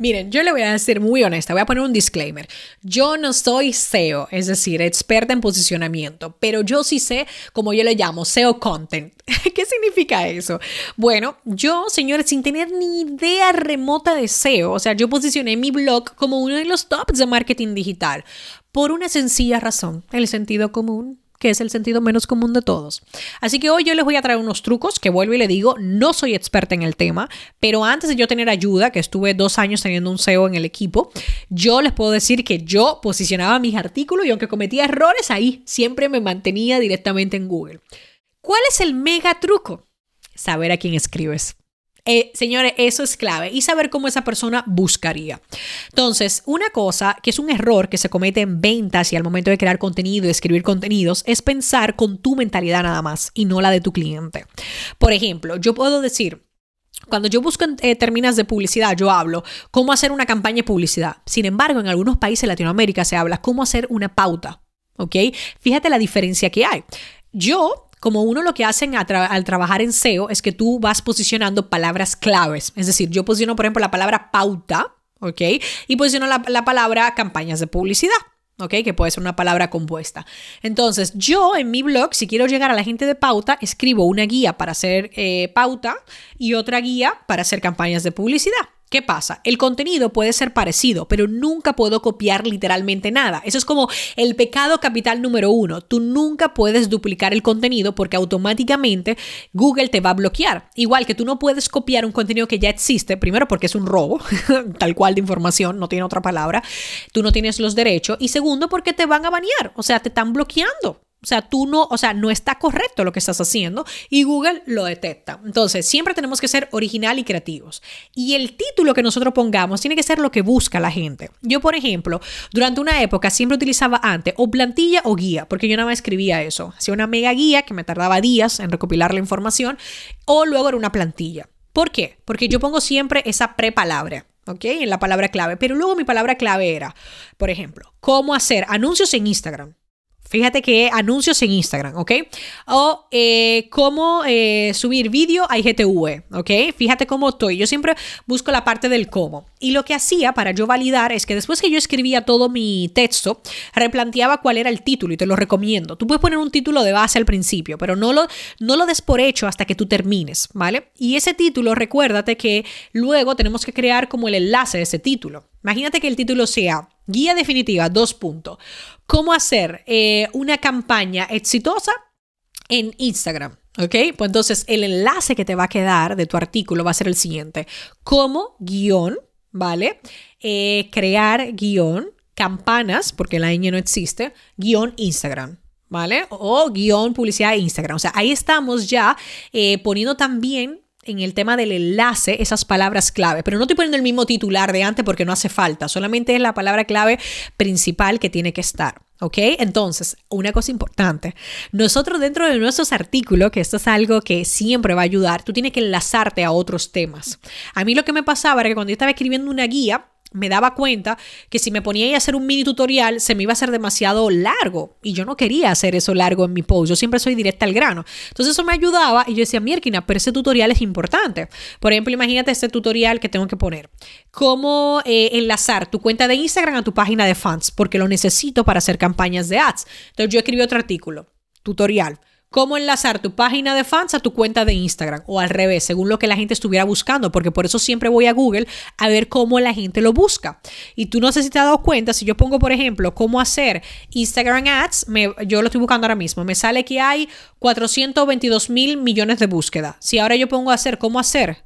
Miren, yo le voy a decir muy honesta, voy a poner un disclaimer. Yo no soy SEO, es decir, experta en posicionamiento, pero yo sí sé, como yo le llamo, SEO content. ¿Qué significa eso? Bueno, yo, señores, sin tener ni idea remota de SEO, o sea, yo posicioné mi blog como uno de los tops de marketing digital por una sencilla razón, el sentido común que es el sentido menos común de todos. Así que hoy yo les voy a traer unos trucos que vuelvo y le digo, no soy experta en el tema, pero antes de yo tener ayuda, que estuve dos años teniendo un SEO en el equipo, yo les puedo decir que yo posicionaba mis artículos y aunque cometía errores ahí, siempre me mantenía directamente en Google. ¿Cuál es el mega truco? Saber a quién escribes. Eh, señores, eso es clave y saber cómo esa persona buscaría. Entonces, una cosa que es un error que se comete en ventas y al momento de crear contenido y escribir contenidos es pensar con tu mentalidad nada más y no la de tu cliente. Por ejemplo, yo puedo decir, cuando yo busco eh, términos de publicidad, yo hablo cómo hacer una campaña de publicidad. Sin embargo, en algunos países de Latinoamérica se habla cómo hacer una pauta. ¿Ok? Fíjate la diferencia que hay. Yo como uno lo que hacen al trabajar en SEO es que tú vas posicionando palabras claves. Es decir, yo posiciono, por ejemplo, la palabra pauta, ¿ok? Y posiciono la, la palabra campañas de publicidad. ¿ok? Que puede ser una palabra compuesta. Entonces, yo en mi blog, si quiero llegar a la gente de pauta, escribo una guía para hacer eh, pauta y otra guía para hacer campañas de publicidad. ¿Qué pasa? El contenido puede ser parecido, pero nunca puedo copiar literalmente nada. Eso es como el pecado capital número uno. Tú nunca puedes duplicar el contenido porque automáticamente Google te va a bloquear. Igual que tú no puedes copiar un contenido que ya existe, primero porque es un robo, tal cual de información, no tiene otra palabra. Tú no tienes los derechos. Y segundo porque te van a banear, o sea, te están bloqueando. O sea, tú no, o sea, no está correcto lo que estás haciendo y Google lo detecta. Entonces, siempre tenemos que ser original y creativos. Y el título que nosotros pongamos tiene que ser lo que busca la gente. Yo, por ejemplo, durante una época siempre utilizaba antes o plantilla o guía, porque yo nada más escribía eso. Hacía una mega guía que me tardaba días en recopilar la información o luego era una plantilla. ¿Por qué? Porque yo pongo siempre esa prepalabra. ¿ok? En la palabra clave, pero luego mi palabra clave era, por ejemplo, cómo hacer anuncios en Instagram. Fíjate que anuncios en Instagram, ¿ok? O eh, cómo eh, subir vídeo a IGTV, ¿ok? Fíjate cómo estoy. Yo siempre busco la parte del cómo. Y lo que hacía para yo validar es que después que yo escribía todo mi texto, replanteaba cuál era el título y te lo recomiendo. Tú puedes poner un título de base al principio, pero no lo, no lo des por hecho hasta que tú termines, ¿vale? Y ese título, recuérdate que luego tenemos que crear como el enlace de ese título. Imagínate que el título sea Guía definitiva, dos puntos. ¿Cómo hacer eh, una campaña exitosa en Instagram? ¿Ok? Pues entonces el enlace que te va a quedar de tu artículo va a ser el siguiente. ¿Cómo guion, ¿vale? Eh, crear guion, campanas, porque la ñ no existe, guion Instagram. ¿Vale? O guion publicidad Instagram. O sea, ahí estamos ya eh, poniendo también en el tema del enlace esas palabras clave, pero no estoy poniendo el mismo titular de antes porque no hace falta, solamente es la palabra clave principal que tiene que estar. ¿Ok? Entonces, una cosa importante, nosotros dentro de nuestros artículos, que esto es algo que siempre va a ayudar, tú tienes que enlazarte a otros temas. A mí lo que me pasaba era que cuando yo estaba escribiendo una guía, me daba cuenta que si me ponía a hacer un mini tutorial se me iba a hacer demasiado largo y yo no quería hacer eso largo en mi post, yo siempre soy directa al grano. Entonces eso me ayudaba y yo decía, Mierkina, pero ese tutorial es importante. Por ejemplo, imagínate este tutorial que tengo que poner. Cómo eh, enlazar tu cuenta de Instagram a tu página de fans, porque lo necesito para hacer campañas de ads. Entonces yo escribí otro artículo, tutorial cómo enlazar tu página de fans a tu cuenta de Instagram o al revés, según lo que la gente estuviera buscando, porque por eso siempre voy a Google a ver cómo la gente lo busca. Y tú no sé si te has dado cuenta, si yo pongo, por ejemplo, cómo hacer Instagram Ads, yo lo estoy buscando ahora mismo, me sale que hay 422 mil millones de búsqueda. Si ahora yo pongo a hacer cómo hacer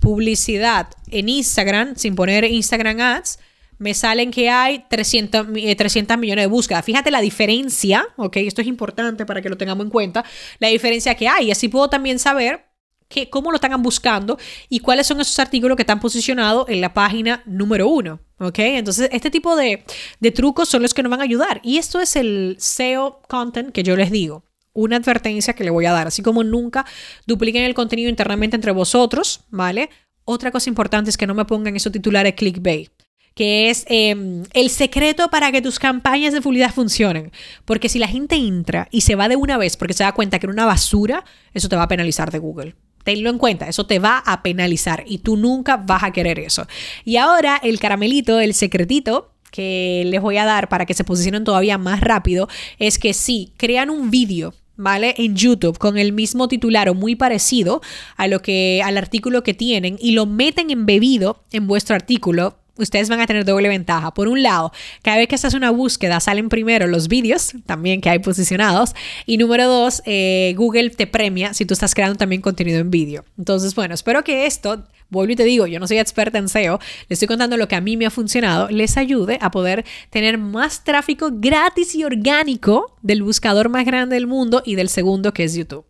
publicidad en Instagram, sin poner Instagram Ads, me salen que hay 300, 300 eh, millones de búsquedas. Fíjate la diferencia, ¿ok? Esto es importante para que lo tengamos en cuenta, la diferencia que hay. Y así puedo también saber que, cómo lo están buscando y cuáles son esos artículos que están posicionados en la página número uno. ¿Ok? Entonces, este tipo de, de trucos son los que nos van a ayudar. Y esto es el SEO content que yo les digo. una advertencia que le voy a dar, así como nunca dupliquen el contenido internamente entre vosotros, ¿vale? Otra cosa importante es que no me pongan esos titulares clickbait que es em, el secreto para que tus campañas de publicidad funcionen. Porque si la gente entra y se va de una vez porque se da cuenta que era una basura, eso te va a penalizar de Google. Tenlo en cuenta, eso te va a penalizar y tú nunca vas a querer eso. Y ahora el caramelito, el secretito que les voy a dar para que se posicionen todavía más rápido es que si crean un vídeo ¿vale? En YouTube con el mismo titular o muy parecido a lo que al artículo que tienen y lo meten embebido en vuestro artículo, ustedes van a tener doble ventaja. Por un lado, cada vez que haces una búsqueda salen primero los vídeos, también que hay posicionados. Y número dos, eh, Google te premia si tú estás creando también contenido en vídeo. Entonces, bueno, espero que esto, vuelvo y te digo, yo no soy experta en SEO, les estoy contando lo que a mí me ha funcionado, les ayude a poder tener más tráfico gratis y orgánico del buscador más grande del mundo y del segundo que es YouTube.